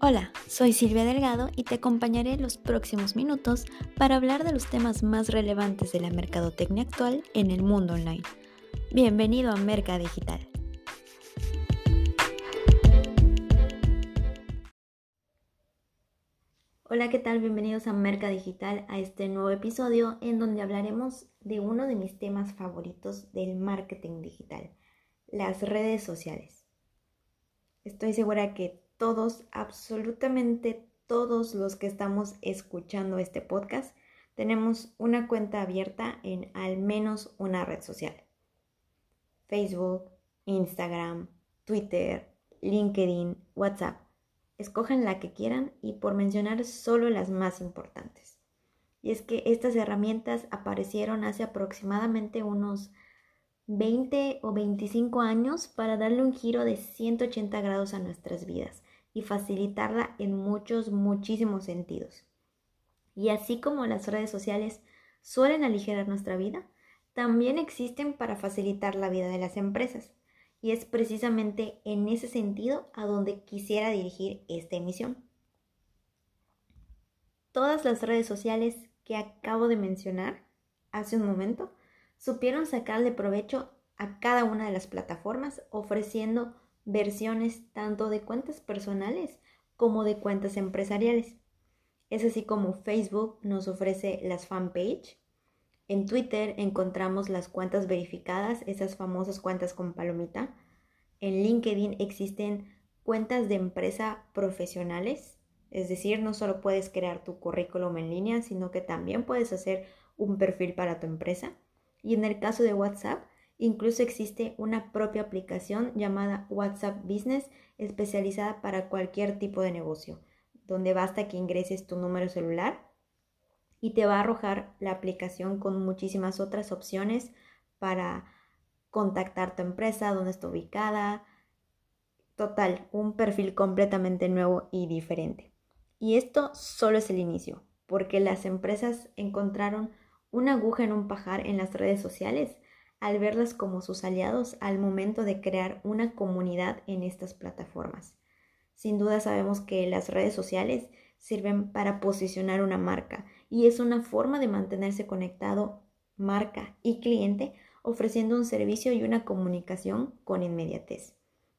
Hola, soy Silvia Delgado y te acompañaré los próximos minutos para hablar de los temas más relevantes de la mercadotecnia actual en el mundo online. Bienvenido a Merca Digital. Hola, ¿qué tal? Bienvenidos a Merca Digital, a este nuevo episodio en donde hablaremos de uno de mis temas favoritos del marketing digital, las redes sociales. Estoy segura que todos, absolutamente todos los que estamos escuchando este podcast, tenemos una cuenta abierta en al menos una red social. Facebook, Instagram, Twitter, LinkedIn, WhatsApp. Escojan la que quieran y por mencionar solo las más importantes. Y es que estas herramientas aparecieron hace aproximadamente unos 20 o 25 años para darle un giro de 180 grados a nuestras vidas y facilitarla en muchos, muchísimos sentidos. Y así como las redes sociales suelen aligerar nuestra vida, también existen para facilitar la vida de las empresas. Y es precisamente en ese sentido a donde quisiera dirigir esta emisión. Todas las redes sociales que acabo de mencionar hace un momento supieron sacarle provecho a cada una de las plataformas ofreciendo versiones tanto de cuentas personales como de cuentas empresariales. Es así como Facebook nos ofrece las fanpage. En Twitter encontramos las cuentas verificadas, esas famosas cuentas con palomita. En LinkedIn existen cuentas de empresa profesionales, es decir, no solo puedes crear tu currículum en línea, sino que también puedes hacer un perfil para tu empresa. Y en el caso de WhatsApp, Incluso existe una propia aplicación llamada WhatsApp Business especializada para cualquier tipo de negocio, donde basta que ingreses tu número celular y te va a arrojar la aplicación con muchísimas otras opciones para contactar tu empresa, dónde está ubicada. Total, un perfil completamente nuevo y diferente. Y esto solo es el inicio, porque las empresas encontraron una aguja en un pajar en las redes sociales al verlas como sus aliados al momento de crear una comunidad en estas plataformas. Sin duda sabemos que las redes sociales sirven para posicionar una marca y es una forma de mantenerse conectado marca y cliente ofreciendo un servicio y una comunicación con inmediatez.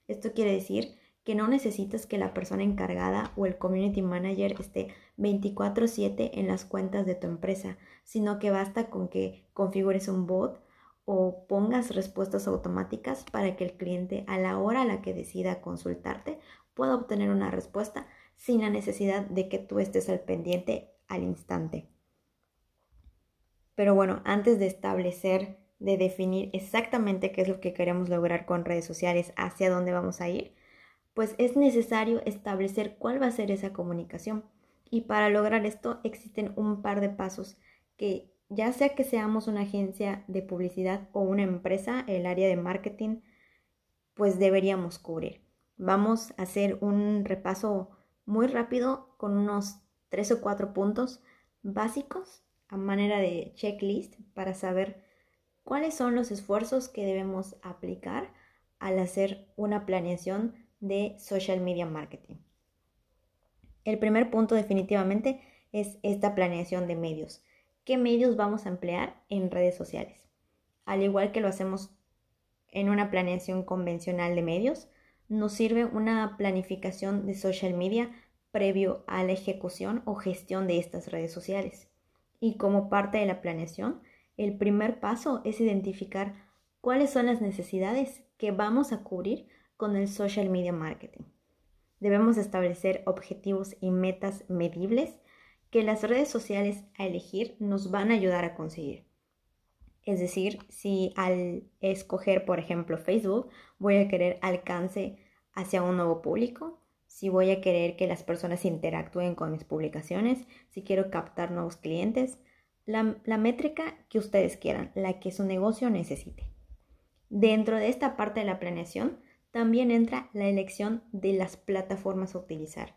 Esto quiere decir que no necesitas que la persona encargada o el community manager esté 24/7 en las cuentas de tu empresa, sino que basta con que configures un bot o pongas respuestas automáticas para que el cliente a la hora a la que decida consultarte pueda obtener una respuesta sin la necesidad de que tú estés al pendiente al instante. Pero bueno, antes de establecer, de definir exactamente qué es lo que queremos lograr con redes sociales, hacia dónde vamos a ir, pues es necesario establecer cuál va a ser esa comunicación. Y para lograr esto existen un par de pasos que ya sea que seamos una agencia de publicidad o una empresa, el área de marketing, pues deberíamos cubrir. Vamos a hacer un repaso muy rápido con unos tres o cuatro puntos básicos a manera de checklist para saber cuáles son los esfuerzos que debemos aplicar al hacer una planeación de social media marketing. El primer punto definitivamente es esta planeación de medios qué medios vamos a emplear en redes sociales. Al igual que lo hacemos en una planeación convencional de medios, nos sirve una planificación de social media previo a la ejecución o gestión de estas redes sociales. Y como parte de la planeación, el primer paso es identificar cuáles son las necesidades que vamos a cubrir con el social media marketing. Debemos establecer objetivos y metas medibles que las redes sociales a elegir nos van a ayudar a conseguir. Es decir, si al escoger, por ejemplo, Facebook, voy a querer alcance hacia un nuevo público, si voy a querer que las personas interactúen con mis publicaciones, si quiero captar nuevos clientes, la, métrica que ustedes quieran, la que su negocio necesite. Dentro de esta parte de la planeación, también entra la elección de las plataformas a utilizar.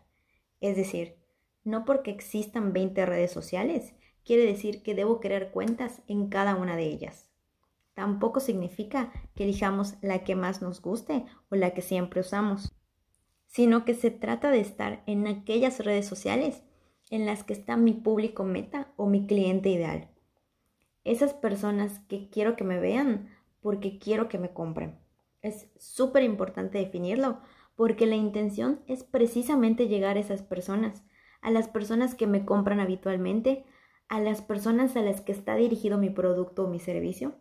Es decir, no porque existan 20 redes sociales, quiere decir que debo crear cuentas en cada una de ellas. Tampoco significa que elijamos la que más nos guste o la que siempre usamos. sino que se trata de estar en aquellas redes sociales en las que está mi público meta o mi cliente ideal. Esas personas que quiero que me vean porque quiero que me compren. Es súper importante definirlo porque la intención es precisamente llegar a esas personas, a las personas que me compran habitualmente, a las personas a las que está dirigido mi producto o mi servicio,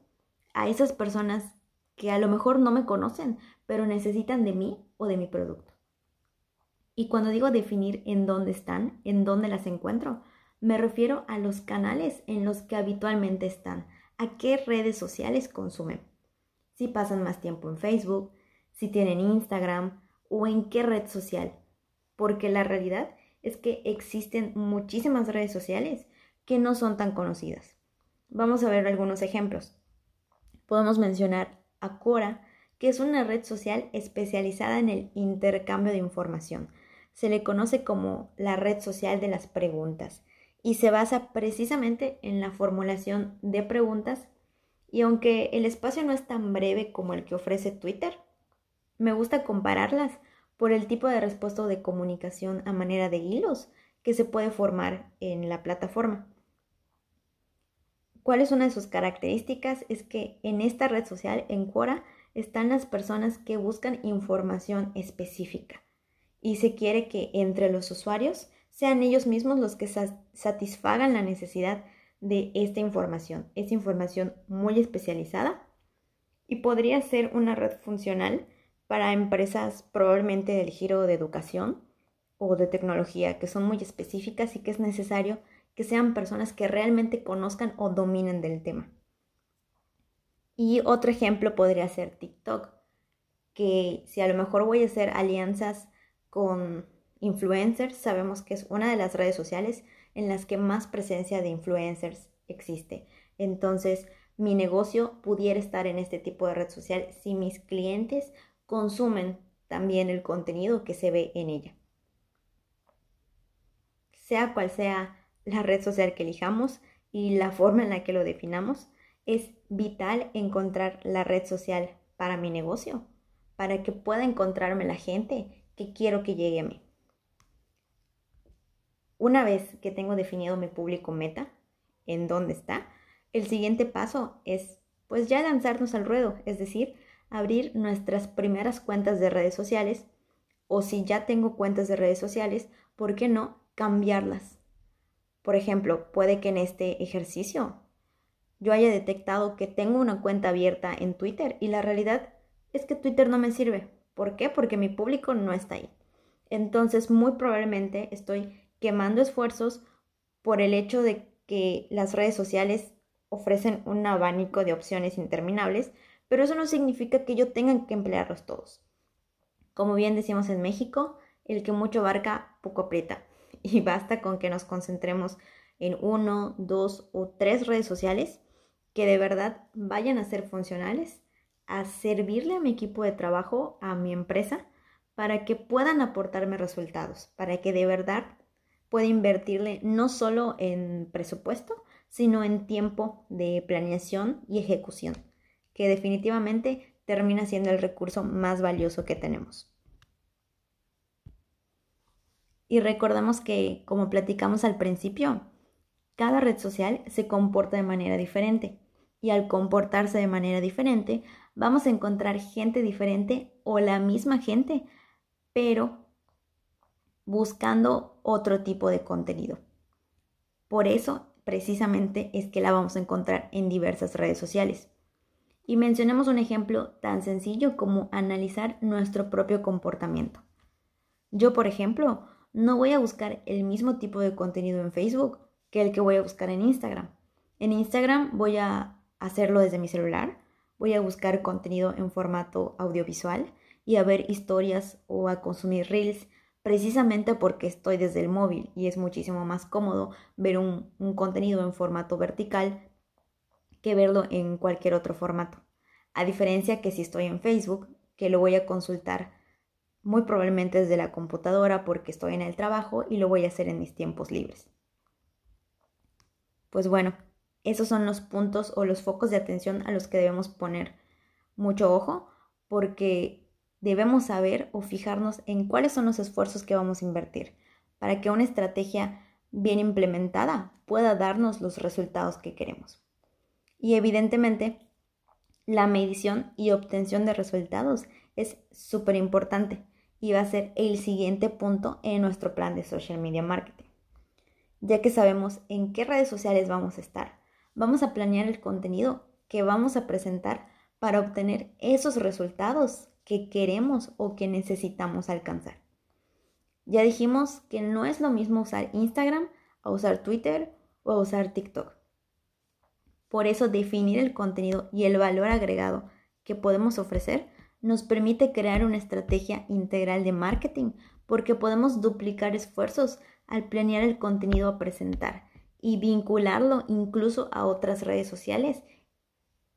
a esas personas que a lo mejor no me conocen, pero necesitan de mí o de mi producto. Y cuando digo definir en dónde están, en dónde las encuentro, me refiero a los canales en los que habitualmente están, a qué redes sociales consumen. Si pasan más tiempo en Facebook, si tienen Instagram o en qué red social. Porque la realidad es que existen muchísimas redes sociales que no son tan conocidas. Vamos a ver algunos ejemplos. Podemos mencionar a Quora, que es una red social especializada en el intercambio de información. Se le conoce como la red social de las preguntas y se basa precisamente en la formulación de preguntas y aunque el espacio no es tan breve como el que ofrece Twitter, me gusta compararlas por el tipo de respuesta de comunicación a manera de hilos que se puede formar en la plataforma. ¿Cuál es una de sus características? Es que en esta red social, en Quora, están las personas que buscan información específica y se quiere que entre los usuarios sean ellos mismos los que satisfagan la necesidad de esta información. Es información muy especializada y podría ser una red funcional para empresas probablemente del giro de educación o de tecnología que son muy específicas y que es necesario que sean personas que realmente conozcan o dominen del tema. Y otro ejemplo podría ser TikTok, que si a lo mejor voy a hacer alianzas con influencers, sabemos que es una de las redes sociales en las que más presencia de influencers existe. Entonces, mi negocio pudiera estar en este tipo de red social si mis clientes consumen también el contenido que se ve en ella. Sea cual sea la red social que elijamos y la forma en la que lo definamos, es vital encontrar la red social para mi negocio, para que pueda encontrarme la gente que quiero que llegue a mí. Una vez que tengo definido mi público meta, en dónde está, el siguiente paso es pues ya lanzarnos al ruedo, es decir, abrir nuestras primeras cuentas de redes sociales o si ya tengo cuentas de redes sociales, ¿por qué no cambiarlas? Por ejemplo, puede que en este ejercicio yo haya detectado que tengo una cuenta abierta en Twitter y la realidad es que Twitter no me sirve. ¿Por qué? Porque mi público no está ahí. Entonces, muy probablemente estoy quemando esfuerzos por el hecho de que las redes sociales ofrecen un abanico de opciones interminables, pero eso no significa que yo tenga que emplearlos todos. Como bien decimos en México, el que mucho abarca, poco aprieta y basta con que nos concentremos en uno, dos o tres redes sociales que de verdad vayan a ser funcionales, a servirle a mi equipo de trabajo, a mi empresa, para que puedan aportarme resultados, para que de verdad pueda invertirle no solo en presupuesto, sino en tiempo de planeación y ejecución, que definitivamente termina siendo el recurso más valioso que tenemos. Y recordamos que, como platicamos al principio, cada red social se comporta de manera diferente. Y al comportarse de manera diferente, vamos a encontrar gente diferente o la misma gente, pero buscando otro tipo de contenido. Por eso, precisamente, es que la vamos a encontrar en diversas redes sociales. Y mencionemos un ejemplo tan sencillo como analizar nuestro propio comportamiento. Yo, por ejemplo, no voy a buscar el mismo tipo de contenido en Facebook que el que voy a buscar en Instagram. En Instagram voy a hacerlo desde mi celular, voy a buscar contenido en formato audiovisual y a ver historias o a consumir reels precisamente porque estoy desde el móvil y es muchísimo más cómodo ver un, un contenido en formato vertical que verlo en cualquier otro formato. A diferencia que si estoy en Facebook, que lo voy a consultar muy probablemente desde la computadora porque estoy en el trabajo y lo voy a hacer en mis tiempos libres. Pues bueno, esos son los puntos o los focos de atención a los que debemos poner mucho ojo porque debemos saber o fijarnos en cuáles son los esfuerzos que vamos a invertir para que una estrategia bien implementada pueda darnos los resultados que queremos. Y evidentemente, la medición y obtención de resultados es súper importante y va a ser el siguiente punto en nuestro plan de social media marketing. Ya que sabemos en qué redes sociales vamos a estar, vamos a planear el contenido que vamos a presentar para obtener esos resultados que queremos o que necesitamos alcanzar. Ya dijimos que no es lo mismo usar Instagram a usar Twitter o a usar TikTok. Por eso definir el contenido y el valor agregado que podemos ofrecer nos permite crear una estrategia integral de marketing porque podemos duplicar esfuerzos al planear el contenido a presentar y vincularlo incluso a otras redes sociales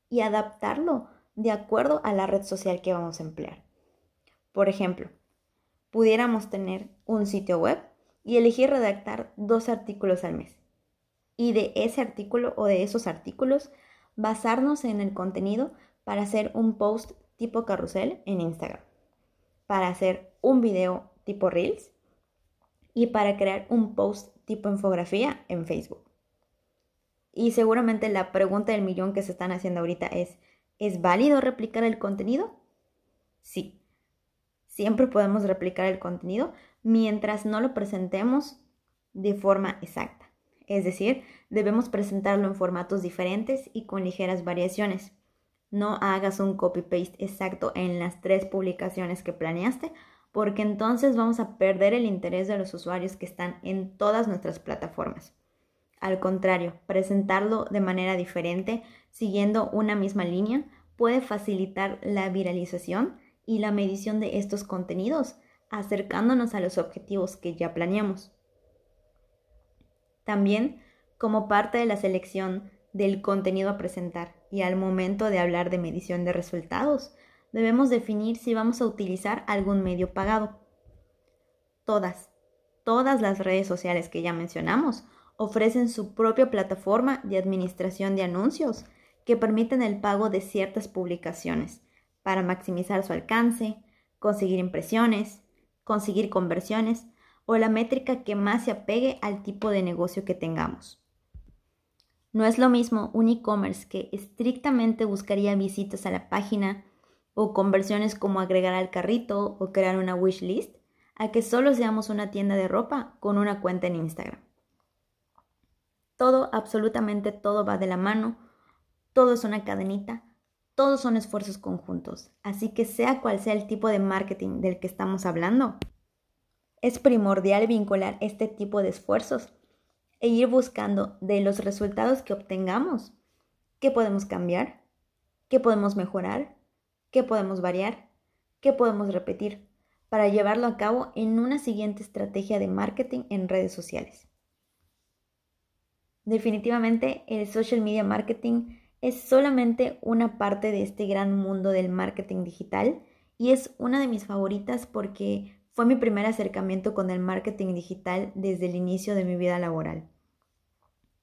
y adaptarlo de acuerdo a la red social que vamos a emplear. Por ejemplo, pudiéramos tener un sitio web y elegir redactar dos artículos al mes. Y de ese artículo o de esos artículos basarnos en el contenido para hacer un post tipo carrusel en Instagram, para hacer un video tipo Reels y para crear un post tipo infografía en Facebook. Y seguramente la pregunta del millón que se están haciendo ahorita es, ¿Es válido replicar el contenido? Sí. Siempre podemos replicar el contenido mientras no lo presentemos de forma exacta. Es decir, debemos presentarlo en formatos diferentes y con ligeras variaciones. No hagas un copy-paste exacto en las tres publicaciones que planeaste, porque entonces vamos a perder el interés de los usuarios que están en todas nuestras plataformas. Al contrario, presentarlo de manera diferente, siguiendo una misma línea, puede facilitar la viralización y la medición de estos contenidos, acercándonos a los objetivos que ya planeamos. También, como parte de la selección del contenido a presentar y al momento de hablar de medición de resultados, debemos definir si vamos a utilizar algún medio pagado. Todas, todas las redes sociales que ya mencionamos ofrecen su propia plataforma de administración de anuncios que permiten el pago de ciertas publicaciones para maximizar su alcance, conseguir impresiones, conseguir conversiones o la métrica que más se apegue al tipo de negocio que tengamos. No es lo mismo un e-commerce que estrictamente buscaría visitas a la página o conversiones como agregar al carrito o crear una wish list, a que solo seamos una tienda de ropa con una cuenta en Instagram. Todo, absolutamente todo va de la mano, todo es una cadenita, todos son esfuerzos conjuntos, así que sea cual sea el tipo de marketing del que estamos hablando, es primordial vincular este tipo de esfuerzos e ir buscando de los resultados que obtengamos. Qué podemos cambiar, qué podemos mejorar, qué podemos variar, qué podemos repetir para llevarlo a cabo en una siguiente estrategia de marketing en redes sociales. Definitivamente el social media marketing es solamente una parte de este gran mundo del marketing digital y es una de mis favoritas porque fue mi primer acercamiento con el marketing digital desde el inicio de mi vida laboral.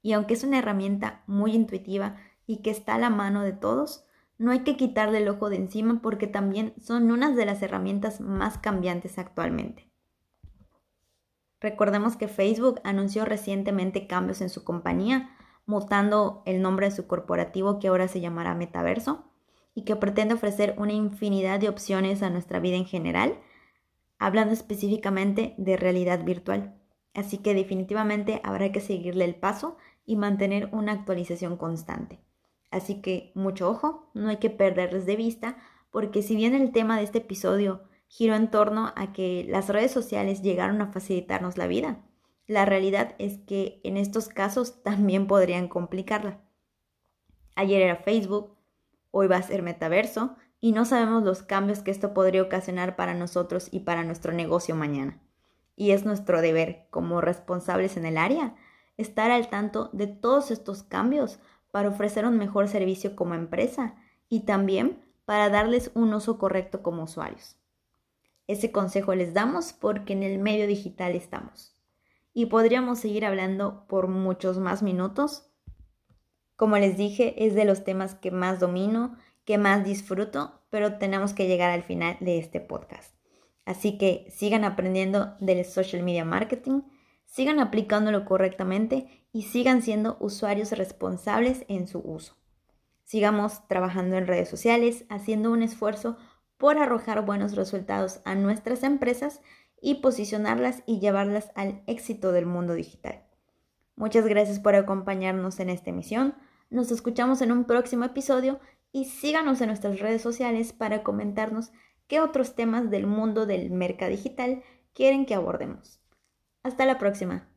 Y aunque es una herramienta muy intuitiva y que está a la mano de todos, no hay que quitarle el ojo de encima porque también son unas de las herramientas más cambiantes actualmente. Recordemos que Facebook anunció recientemente cambios en su compañía, mutando el nombre de su corporativo que ahora se llamará Metaverso y que pretende ofrecer una infinidad de opciones a nuestra vida en general, hablando específicamente de realidad virtual. Así que definitivamente habrá que seguirle el paso y mantener una actualización constante. Así que mucho ojo, no hay que perderles de vista, porque si bien el tema de este episodio giró en torno a que las redes sociales llegaron a facilitarnos la vida. La realidad es que en estos casos también podrían complicarla. Ayer era Facebook, hoy va a ser metaverso y no sabemos los cambios que esto podría ocasionar para nosotros y para nuestro negocio mañana. Y es nuestro deber como responsables en el área estar al tanto de todos estos cambios para ofrecer un mejor servicio como empresa y también para darles un uso correcto como usuarios. Ese consejo les damos porque en el medio digital estamos. Y podríamos seguir hablando por muchos más minutos. Como les dije, es de los temas que más domino, que más disfruto pero tenemos que llegar al final de este podcast. Así que sigan aprendiendo del social media marketing, sigan aplicándolo correctamente y sigan siendo usuarios responsables en su uso. Sigamos trabajando en redes sociales, haciendo un esfuerzo por arrojar buenos resultados a nuestras empresas y posicionarlas y llevarlas al éxito del mundo digital. Muchas gracias por acompañarnos en esta emisión. Nos escuchamos en un próximo episodio y síganos en nuestras redes sociales para comentarnos qué otros temas del mundo del mercado digital quieren que abordemos. Hasta la próxima.